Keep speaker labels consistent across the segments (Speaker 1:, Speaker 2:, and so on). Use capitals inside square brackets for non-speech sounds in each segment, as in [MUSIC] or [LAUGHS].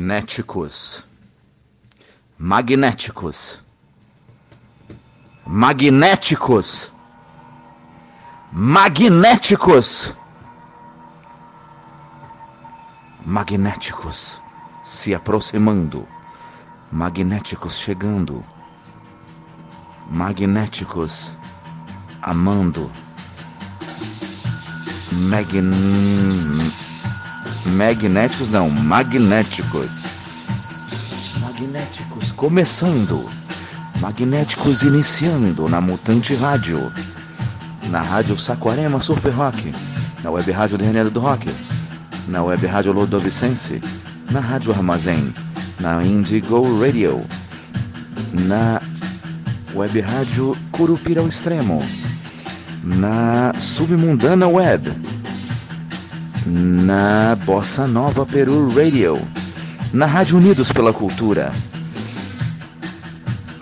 Speaker 1: Magnéticos. Magnéticos. Magnéticos. Magnéticos. Magnéticos se aproximando. Magnéticos chegando. Magnéticos amando. Magn... Magnéticos não, magnéticos. Magnéticos começando. Magnéticos iniciando na Mutante Rádio. Na Rádio Saquarema Surf Rock. Na Web Rádio René do Rock. Na Web Rádio Lodovicense. Na Rádio Armazém. Na Indigo Radio. Na Web Rádio Curupira ao Extremo. Na Submundana Web. Na Bossa Nova Peru Radio. Na Rádio Unidos pela Cultura.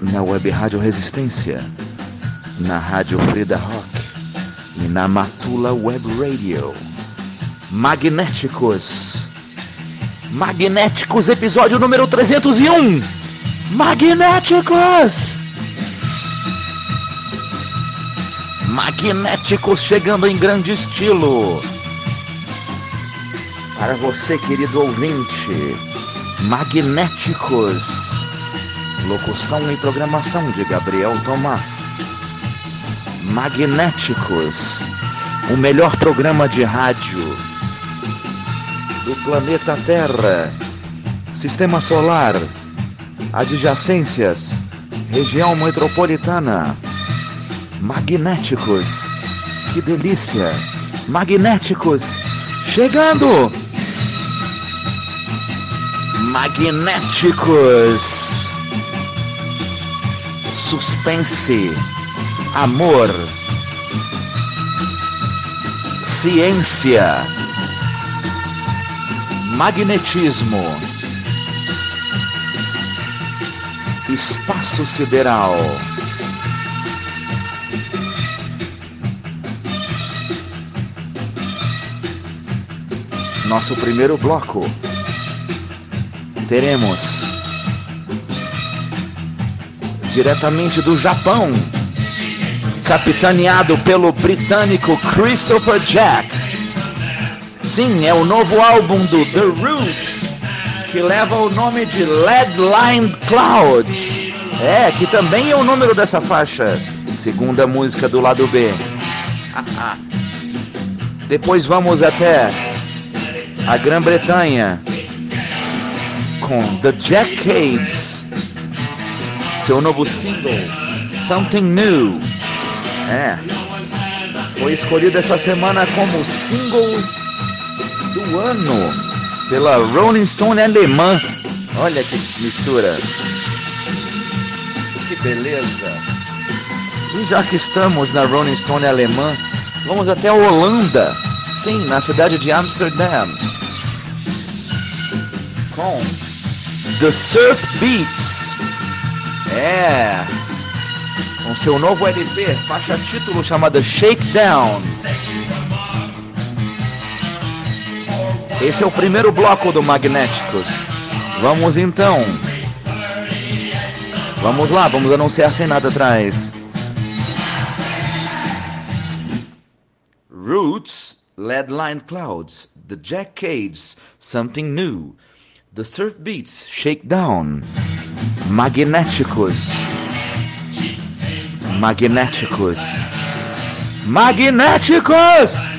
Speaker 1: Na Web Rádio Resistência. Na Rádio Frida Rock. E na Matula Web Radio. Magnéticos. Magnéticos, episódio número 301. Magnéticos. Magnéticos chegando em grande estilo. Para você, querido ouvinte, Magnéticos. Locução e programação de Gabriel Tomás. Magnéticos. O melhor programa de rádio do planeta Terra. Sistema Solar. Adjacências. Região metropolitana. Magnéticos. Que delícia! Magnéticos chegando! Magnéticos. Suspense. Amor. Ciência. Magnetismo. Espaço sideral. Nosso primeiro bloco. Teremos diretamente do Japão, capitaneado pelo britânico Christopher Jack. Sim, é o novo álbum do The Roots, que leva o nome de Lead Lined Clouds. É, que também é o número dessa faixa, segunda música do lado B. [LAUGHS] Depois vamos até a Grã-Bretanha com The Jackades, seu novo single Something New. É, foi escolhido essa semana como single do ano pela Rolling Stone alemã. Olha que mistura. Que beleza. E já que estamos na Rolling Stone alemã, vamos até a Holanda. Sim, na cidade de Amsterdam. Com The Surf Beats. É. Com seu novo LP, faixa título chamada Shakedown. Esse é o primeiro bloco do Magnéticos. Vamos então. Vamos lá, vamos anunciar sem nada atrás. Roots, Leadline Clouds, The Jackades, Something New, The Surf Beats Shakedown Magenaticus Magenaticus Magenaticus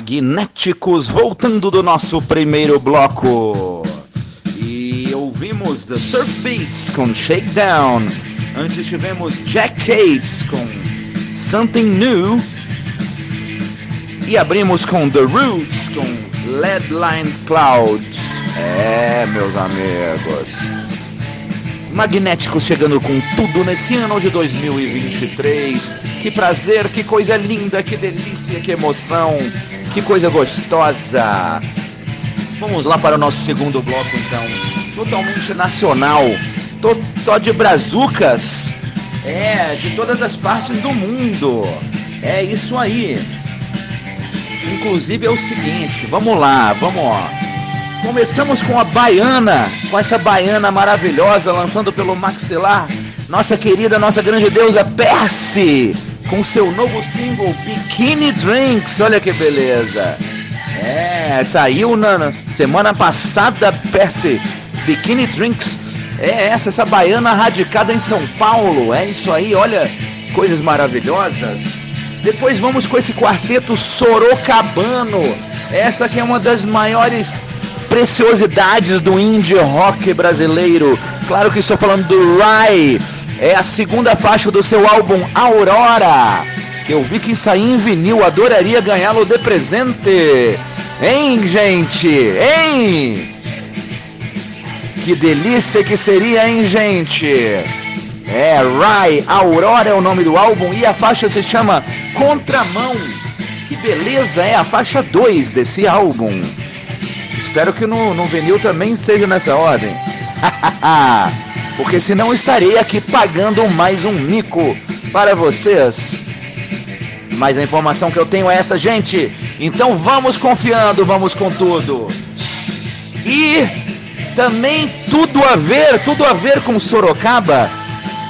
Speaker 1: Magnéticos voltando do nosso primeiro bloco. E ouvimos The Surf Beats com Shakedown. Antes tivemos Jack Cates com Something New. E abrimos com The Roots com Lead Line Clouds. É, meus amigos. Magnéticos chegando com tudo nesse ano de 2023. Que prazer, que coisa linda, que delícia, que emoção, que coisa gostosa. Vamos lá para o nosso segundo bloco então. Totalmente nacional, só de brazucas. É, de todas as partes do mundo. É isso aí. Inclusive é o seguinte, vamos lá, vamos ó. Começamos com a baiana, com essa baiana maravilhosa lançando pelo maxilar, nossa querida, nossa grande deusa Percy, com seu novo single Bikini Drinks. Olha que beleza. É, saiu na semana passada, Percy, Bikini Drinks. É essa, essa baiana radicada em São Paulo. É isso aí, olha, coisas maravilhosas. Depois vamos com esse quarteto Sorocabano. Essa que é uma das maiores preciosidades do indie rock brasileiro. Claro que estou falando do Rai. É a segunda faixa do seu álbum Aurora. Eu vi que saiu em vinil, adoraria ganhá-lo de presente. Hein, gente? Hein? Que delícia que seria, hein, gente? É, Rai, Aurora é o nome do álbum e a faixa se chama Contramão. Que beleza, é a faixa 2 desse álbum. Espero que no, no vinil também seja nessa ordem. [LAUGHS] Porque senão estarei aqui pagando mais um mico para vocês. Mas a informação que eu tenho é essa, gente. Então vamos confiando, vamos com tudo. E também tudo a ver, tudo a ver com Sorocaba.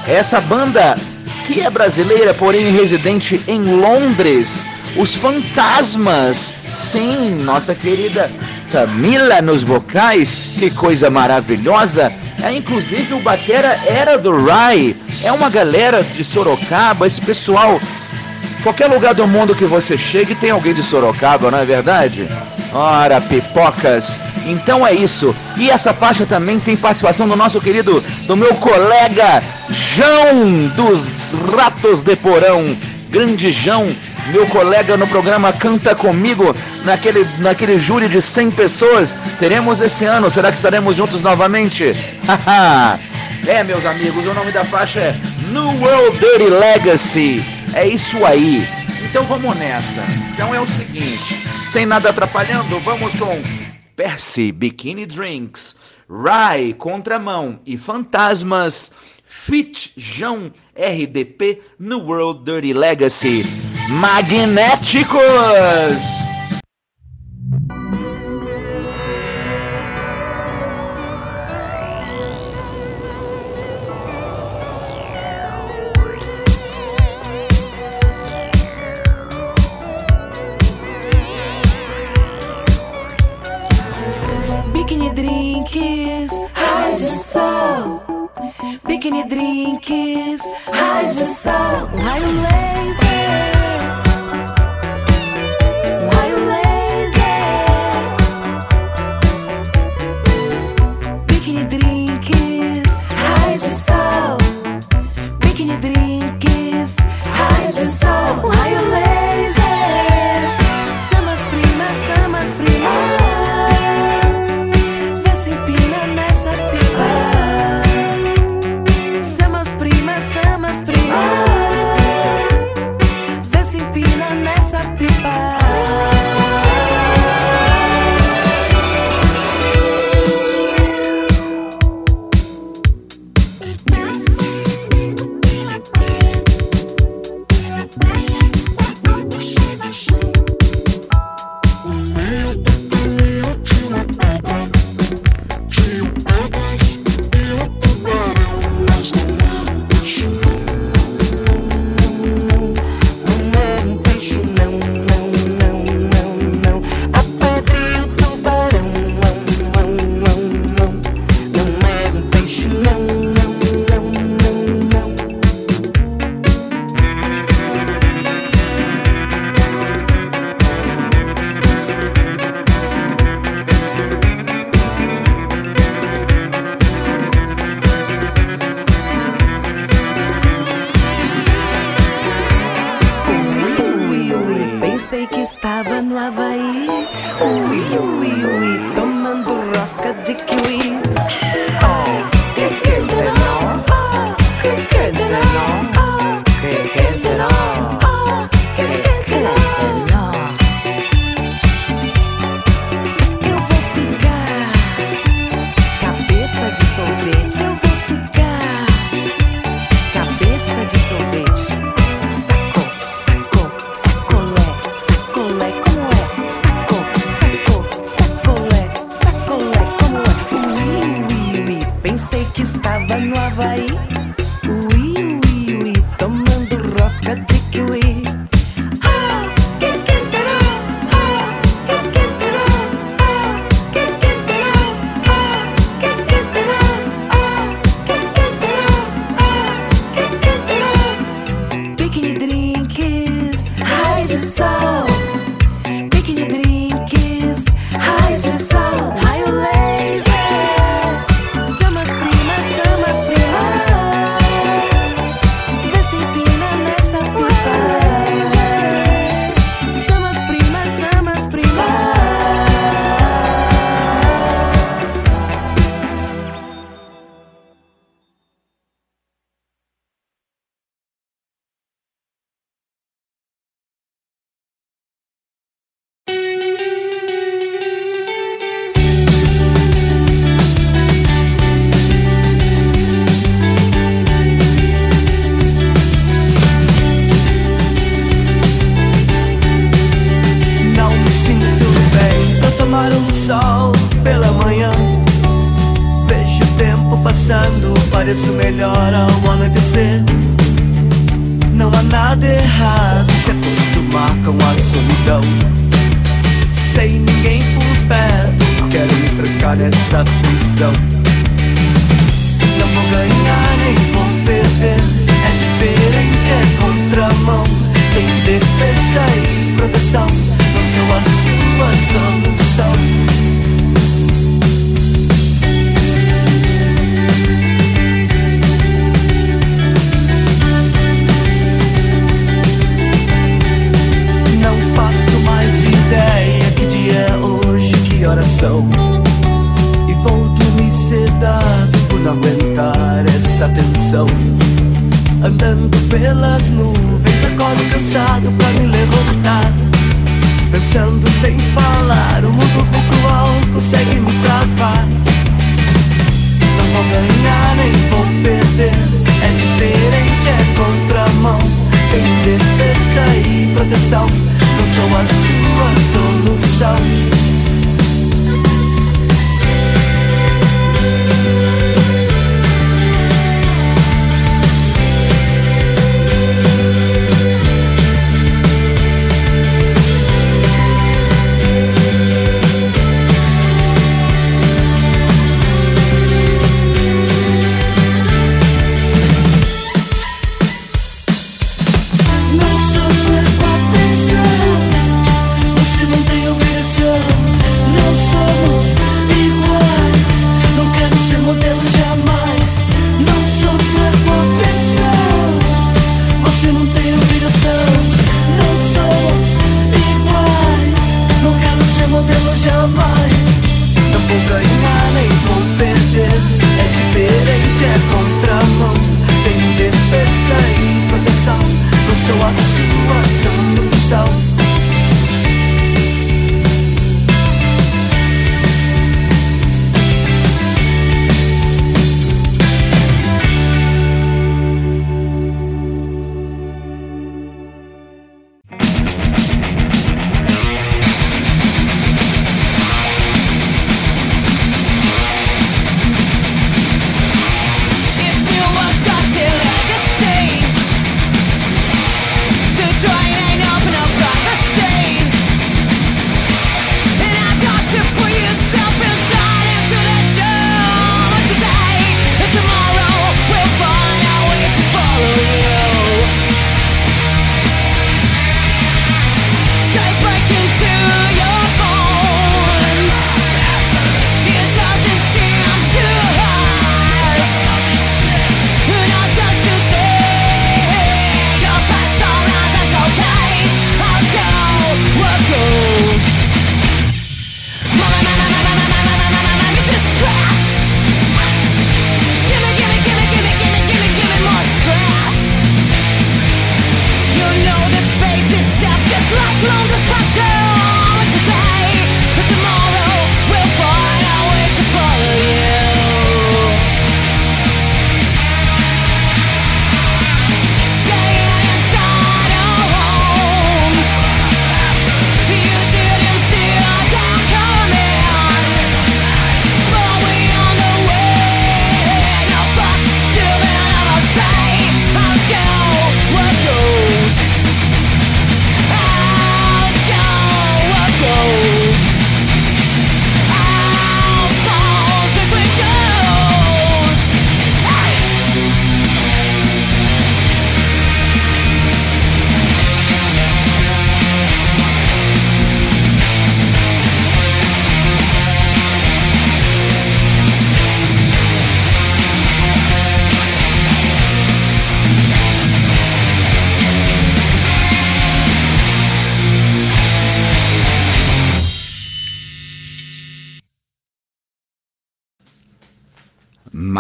Speaker 1: Essa banda que é brasileira, porém residente em Londres. Os Fantasmas. Sim, nossa querida Camila nos vocais, que coisa maravilhosa. É, inclusive o batera era do Rai. É uma galera de Sorocaba, esse pessoal. Qualquer lugar do mundo que você chegue tem alguém de Sorocaba, não é verdade? Ora, pipocas. Então é isso. E essa faixa também tem participação do nosso querido, do meu colega João dos Ratos de Porão. Grande João, meu colega no programa Canta Comigo, naquele, naquele júri de 100 pessoas. Teremos esse ano, será que estaremos juntos novamente? é, meus amigos, o nome da faixa é New World Dirty Legacy. É isso aí. Então vamos nessa. Então é o seguinte, sem nada atrapalhando, vamos com Percy Bikini Drinks, Rai Contramão e Fantasmas. Fit João RDP no World Dirty Legacy. Magnéticos!
Speaker 2: Drinks, rádio sol, raio laser.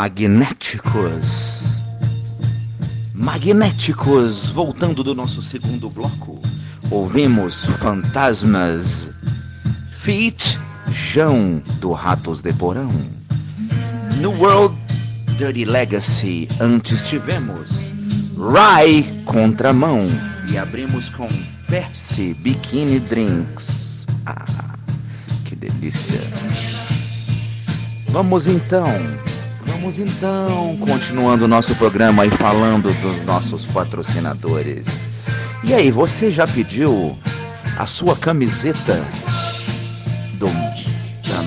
Speaker 1: Magnéticos. Magnéticos, voltando do nosso segundo bloco, ouvimos Fantasmas, Feet, João do Ratos de Porão. No World Dirty Legacy, antes tivemos Rai Contramão e abrimos com Percy Bikini Drinks. Ah, que delícia! Vamos então Vamos então, continuando o nosso programa e falando dos nossos patrocinadores. E aí, você já pediu a sua camiseta do da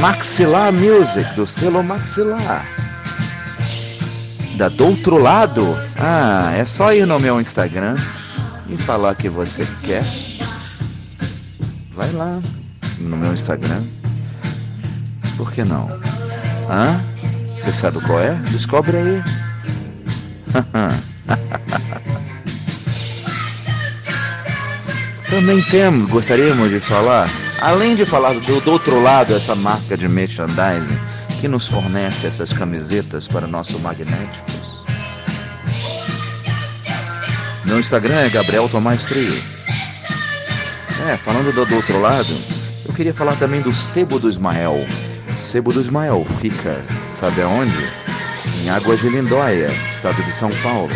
Speaker 1: Maxilar Music, do selo Maxilar? Da do outro lado? Ah, é só ir no meu Instagram e falar que você quer. Vai lá no meu Instagram. Por que não? Hã? Você sabe qual é? Descobre aí. [LAUGHS] Também temos, gostaríamos de falar, além de falar do, do outro lado, essa marca de merchandising que nos fornece essas camisetas para nosso magnéticos. Meu Instagram é Gabriel Tomás Trio. É, falando do, do outro lado, eu queria falar também do Sebo do Ismael. Sebo do Ismael fica, sabe aonde? Em Águas de Lindóia, estado de São Paulo.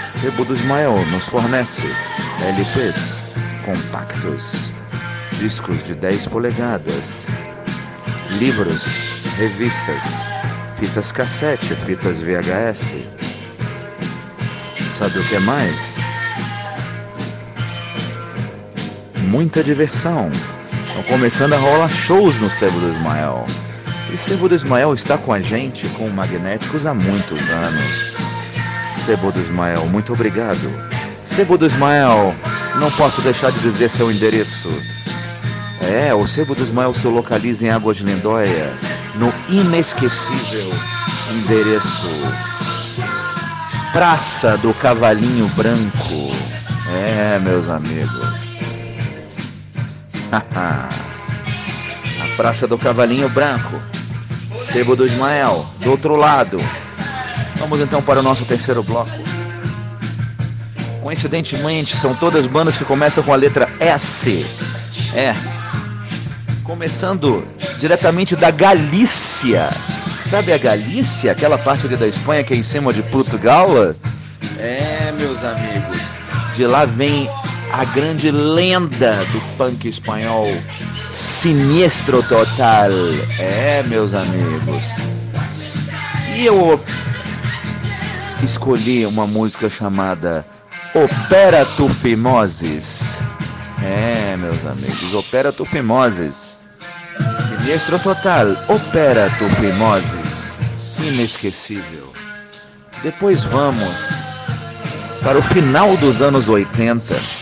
Speaker 1: Sebo do Ismael nos fornece LPs, compactos, discos de 10 polegadas, livros, revistas, fitas cassete, fitas VHS. Sabe o que mais? Muita diversão Estão começando a rolar shows no Sebo do Ismael. E Sebo do Ismael está com a gente, com Magnéticos, há muitos anos. Sebo do Ismael, muito obrigado. Sebo do Ismael, não posso deixar de dizer seu endereço. É, o Sebo do Ismael se localiza em Águas de Lindóia, no inesquecível endereço Praça do Cavalinho Branco. É, meus amigos. [LAUGHS] a Praça do Cavalinho Branco. Sebo do Ismael, do outro lado. Vamos então para o nosso terceiro bloco. Coincidentemente, são todas bandas que começam com a letra S. É. Começando diretamente da Galícia. Sabe a Galícia? Aquela parte ali da Espanha que é em cima de Portugal? É, meus amigos. De lá vem a grande lenda do punk espanhol, Sinistro Total. É, meus amigos. E eu escolhi uma música chamada Opera tu Fimoses. É, meus amigos, Opera tu Fimoses. Sinistro Total, Opera tu Fimoses. Inesquecível. Depois vamos para o final dos anos 80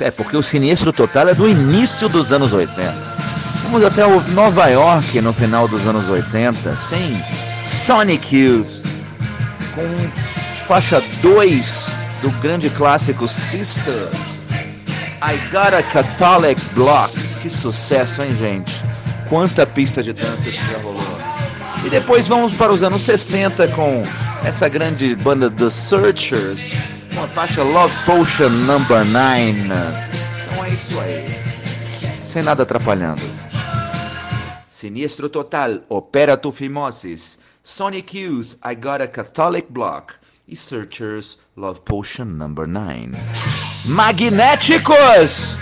Speaker 1: é, porque o Sinistro Total é do início dos anos 80. Vamos até Nova York no final dos anos 80, sem Sonic Youth, com faixa 2 do grande clássico Sister. I Got a Catholic Block. Que sucesso, hein, gente? Quanta pista de dança isso já rolou. E depois vamos para os anos 60 com essa grande banda The Searchers com a faixa Love Potion Number 9. Então é isso aí. Sem nada atrapalhando. Sinistro Total, Opera tu Fimosis, Sonic Youth, I Got a Catholic Block e Searchers Love Potion Number 9. Magnéticos!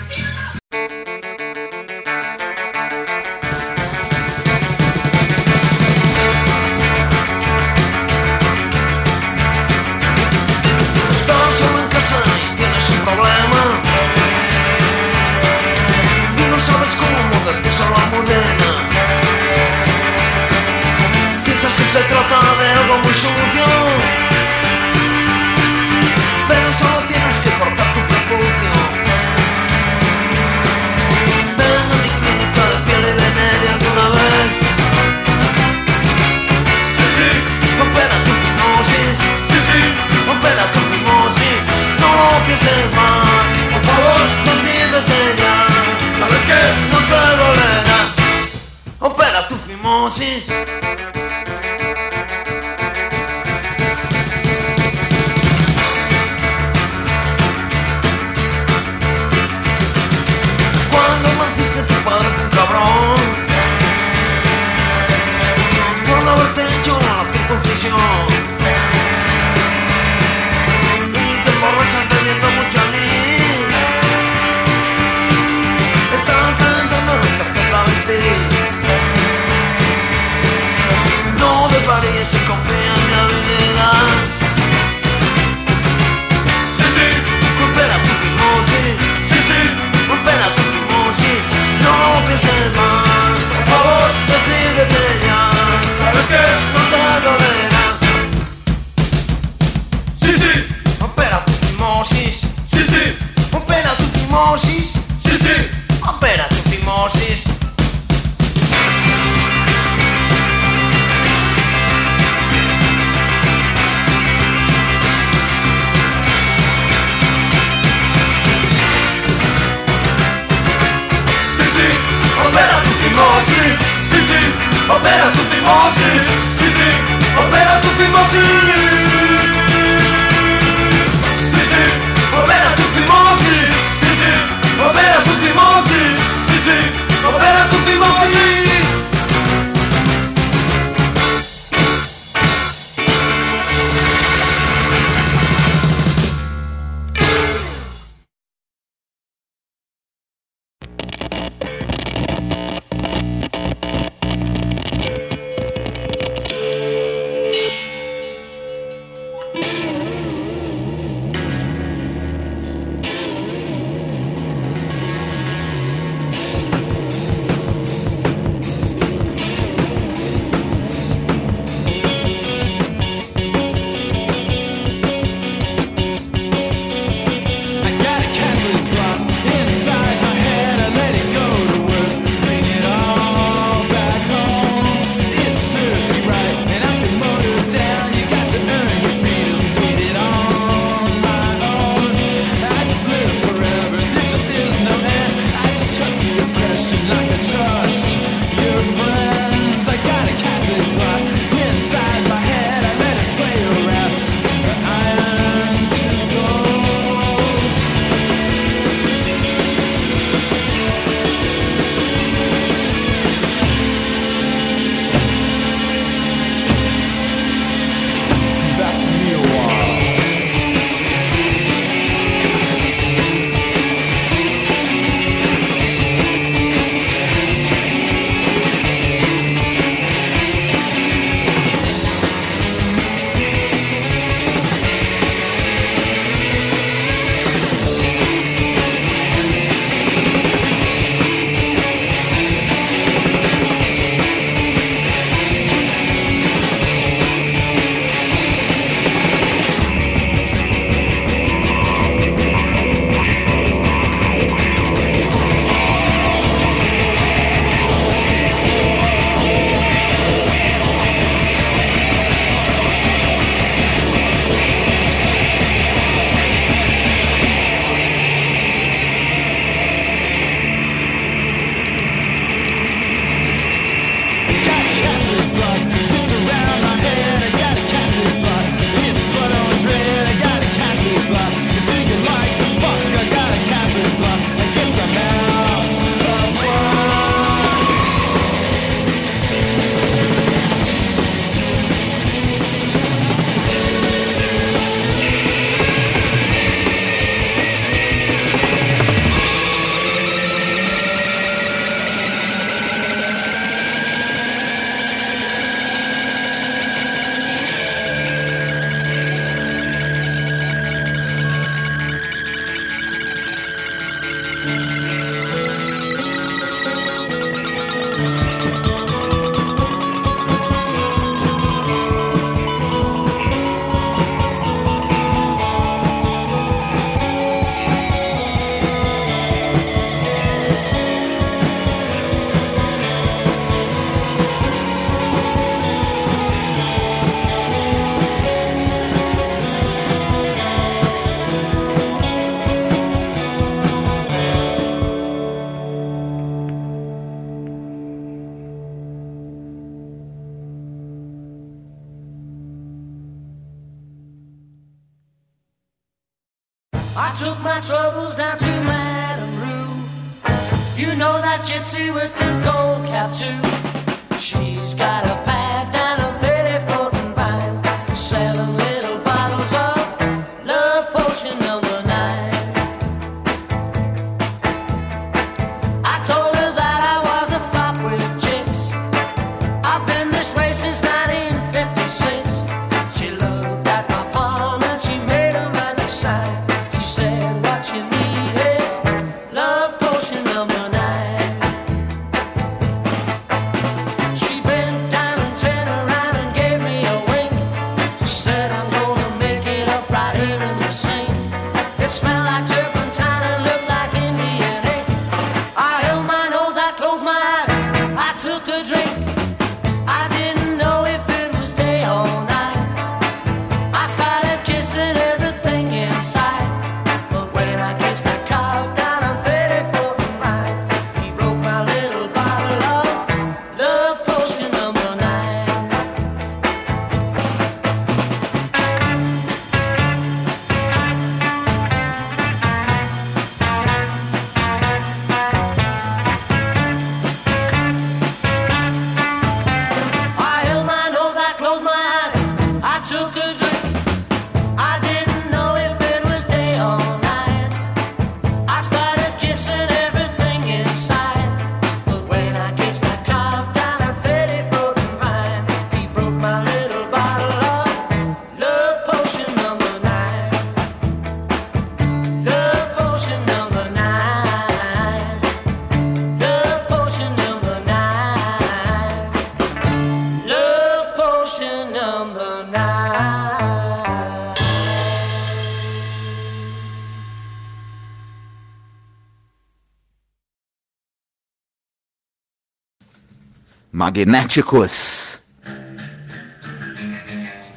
Speaker 1: Magnéticos.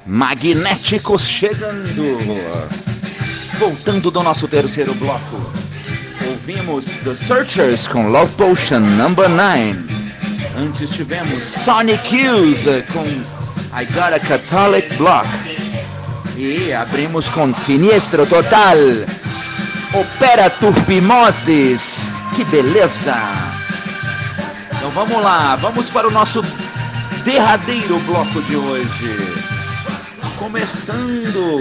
Speaker 1: Magnéticos chegando. Voltando do nosso terceiro bloco. Ouvimos The Searchers com Love Potion Number 9. Antes tivemos Sonic Youth com I Got a Catholic Block. E abrimos com Sinistro Total. Opera Turpimosis. Que beleza! Vamos lá, vamos para o nosso derradeiro bloco de hoje. Começando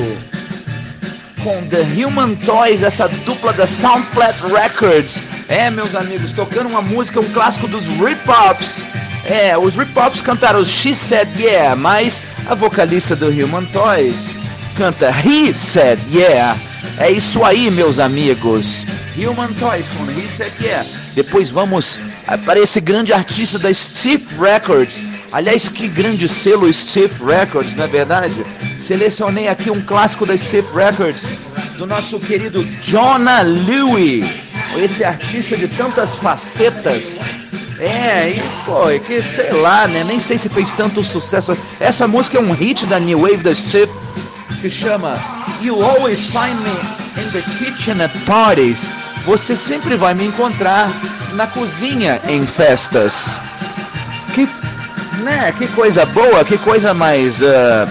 Speaker 1: com The Human Toys, essa dupla da Soundplat Records. É, meus amigos, tocando uma música, um clássico dos Rip-Offs. É, os Rip-Offs cantaram She Said Yeah, mas a vocalista do Human Toys canta He Said Yeah. É isso aí, meus amigos. Human Toys com He Said Yeah. Depois vamos para esse grande artista da Stiff Records. Aliás, que grande selo Stiff Records, não é verdade? Selecionei aqui um clássico da Stiff Records do nosso querido Jonah Louie. Esse artista de tantas facetas. É, e pô, é que sei lá, né? Nem sei se fez tanto sucesso. Essa música é um hit da New Wave da Stiff. Se chama You Always Find Me in the Kitchen at Parties. Você sempre vai me encontrar na cozinha em festas. Que, né, que coisa boa, que coisa mais uh,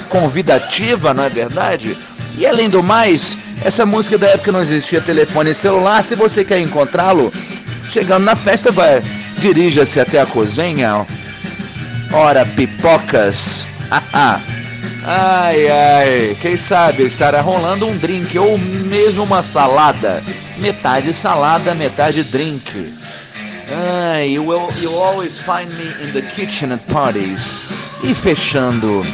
Speaker 1: convidativa, não é verdade? E além do mais, essa música da época não existia telefone e celular. Se você quer encontrá-lo, chegando na festa, vai dirija-se até a cozinha. Ora, pipocas. Ai, ai, quem sabe estará rolando um drink ou mesmo uma salada. Metade salada, metade drink. Ai, you, will, you always find me in the kitchen at parties. E fechando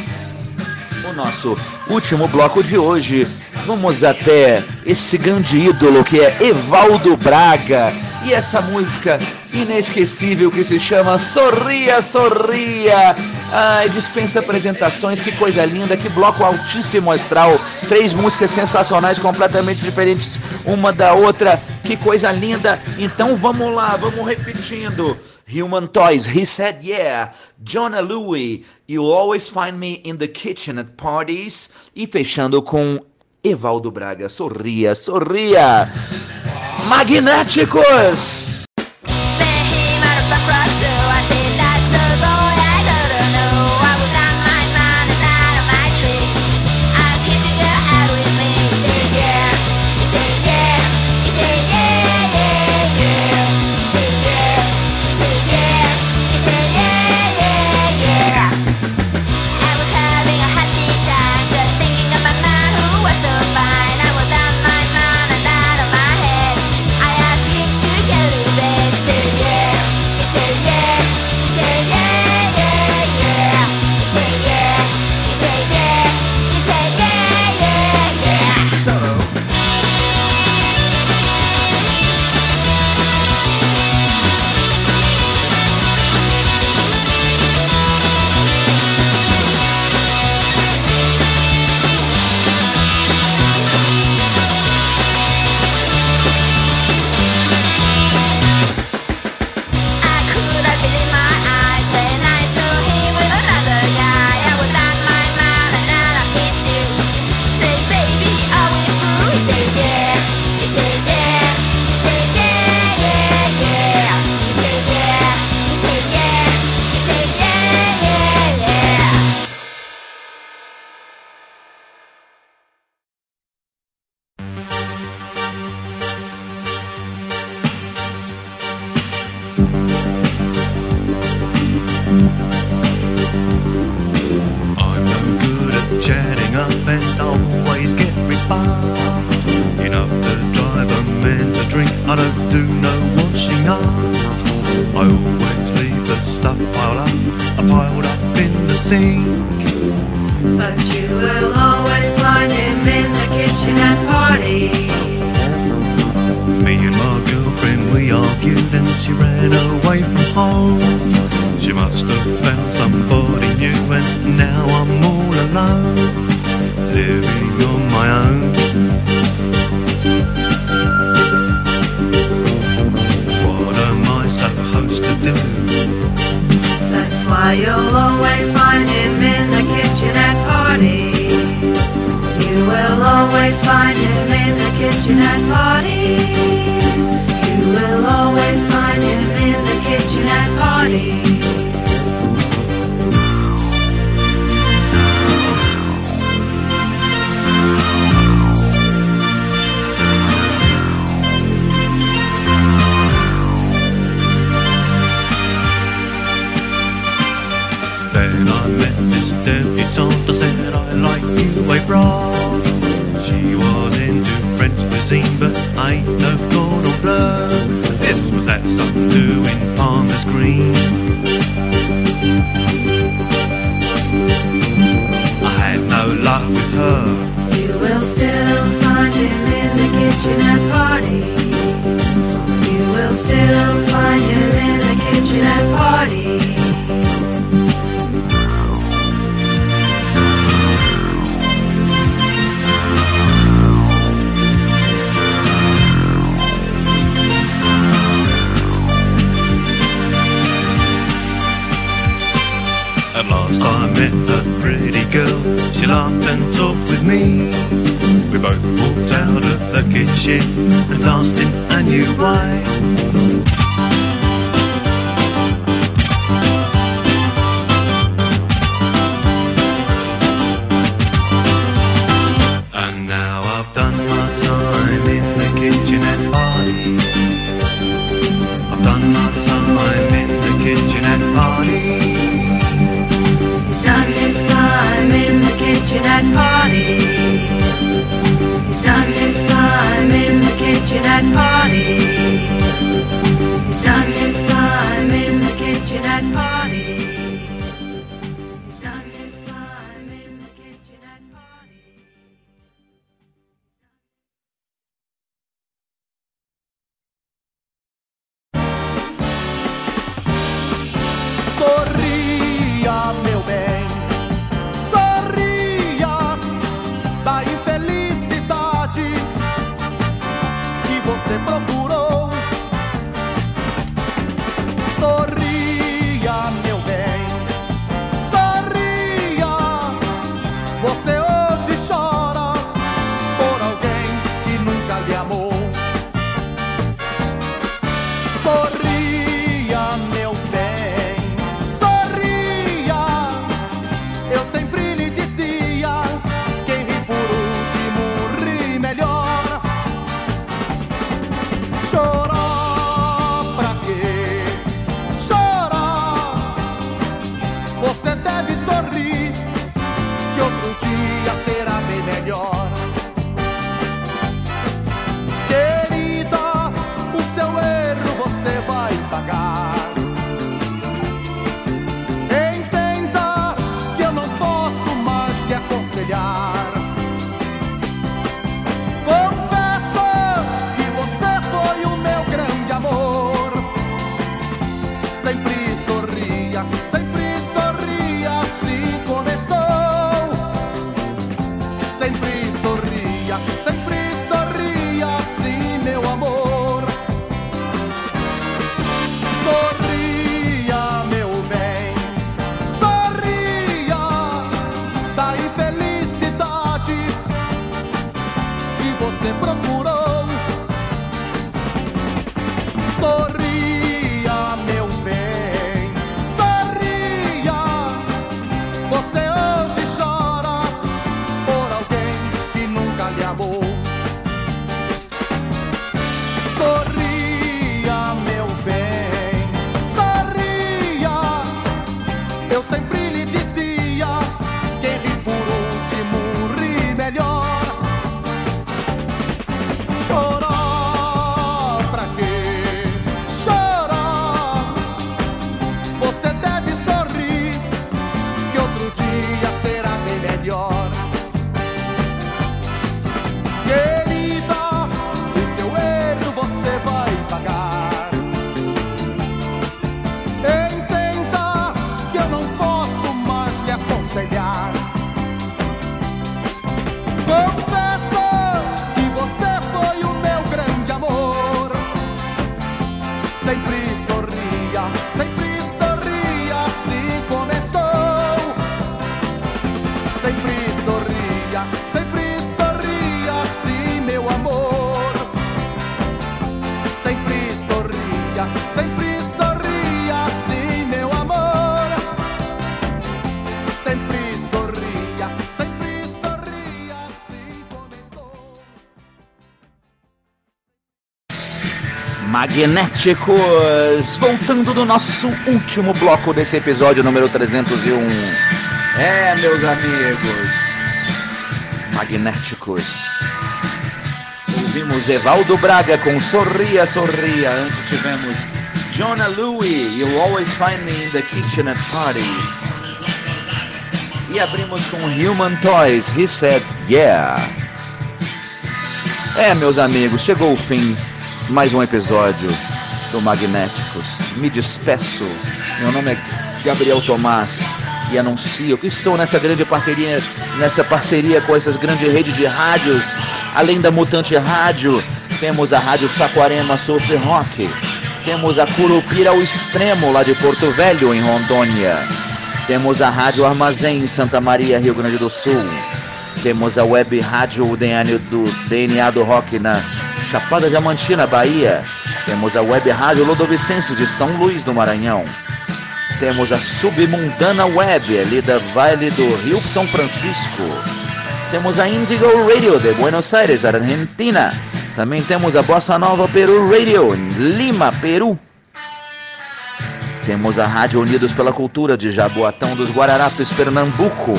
Speaker 1: o nosso último bloco de hoje, vamos até esse grande ídolo que é Evaldo Braga e essa música inesquecível que se chama Sorria, Sorria. Ai, dispensa apresentações, que coisa linda, que bloco altíssimo astral. Três músicas sensacionais, completamente diferentes uma da outra. Que coisa linda. Então vamos lá, vamos repetindo. Human Toys, He Said Yeah, Jonah Louie, You Always Find Me in the Kitchen at Parties. E fechando com Evaldo Braga, Sorria, Sorria. Magnéticos!
Speaker 3: Must have found somebody new and now I'm all alone, living on my own. What am I supposed to do?
Speaker 4: That's why you'll always find him in the kitchen at parties. You will always find him in the kitchen at parties. You will always find him in the kitchen at parties.
Speaker 3: You, broad. She was into French cuisine, but I no cordon bleu. This was at some do in Palmer's Green. I had no luck with her.
Speaker 4: You will still find him in the kitchen at parties. You will still find him in the kitchen at parties.
Speaker 3: Last I met a pretty girl. She laughed and talked with me. We both walked out of the kitchen and danced in a new way.
Speaker 1: Magnéticos! Voltando do nosso último bloco desse episódio número 301. É, meus amigos. Magnéticos. Ouvimos Evaldo Braga com Sorria, Sorria. Antes tivemos Jonah Louie, You'll Always Find Me in the Kitchen at Parties. E abrimos com Human Toys, He Said Yeah. É, meus amigos, chegou o fim. Mais um episódio do Magnéticos. Me despeço. Meu nome é Gabriel Tomás e anuncio que estou nessa grande parceria, nessa parceria com essas grandes redes de rádios. Além da Mutante Rádio, temos a Rádio Saquarema Super Rock. Temos a Curupira ao Extremo, lá de Porto Velho, em Rondônia. Temos a Rádio Armazém, em Santa Maria, Rio Grande do Sul. Temos a web rádio DNA do, DNA do Rock na Chapada Diamantina, Bahia. Temos a web rádio Lodovicense de São Luís do Maranhão. Temos a Submundana Web, ali da Vale do Rio São Francisco. Temos a Indigo Radio de Buenos Aires, Argentina. Também temos a Bossa Nova Peru Radio, em Lima, Peru. Temos a Rádio Unidos pela Cultura de Jaboatão dos Guararapes, Pernambuco.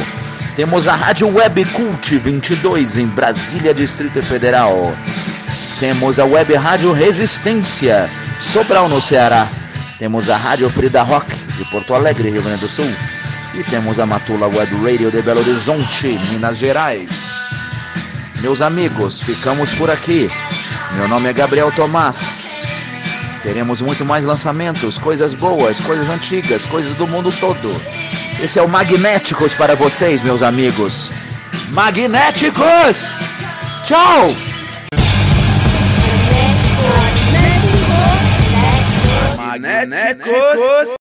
Speaker 1: Temos a Rádio Web Cult 22 em Brasília, Distrito Federal. Temos a Web Rádio Resistência, Sobral no Ceará. Temos a Rádio Frida Rock de Porto Alegre, Rio Grande do Sul. E temos a Matula Web Radio de Belo Horizonte, Minas Gerais. Meus amigos, ficamos por aqui. Meu nome é Gabriel Tomás. Teremos muito mais lançamentos, coisas boas, coisas antigas, coisas do mundo todo. Esse é o Magnéticos para vocês, meus amigos. Magnéticos! Tchau!
Speaker 5: Magnéticos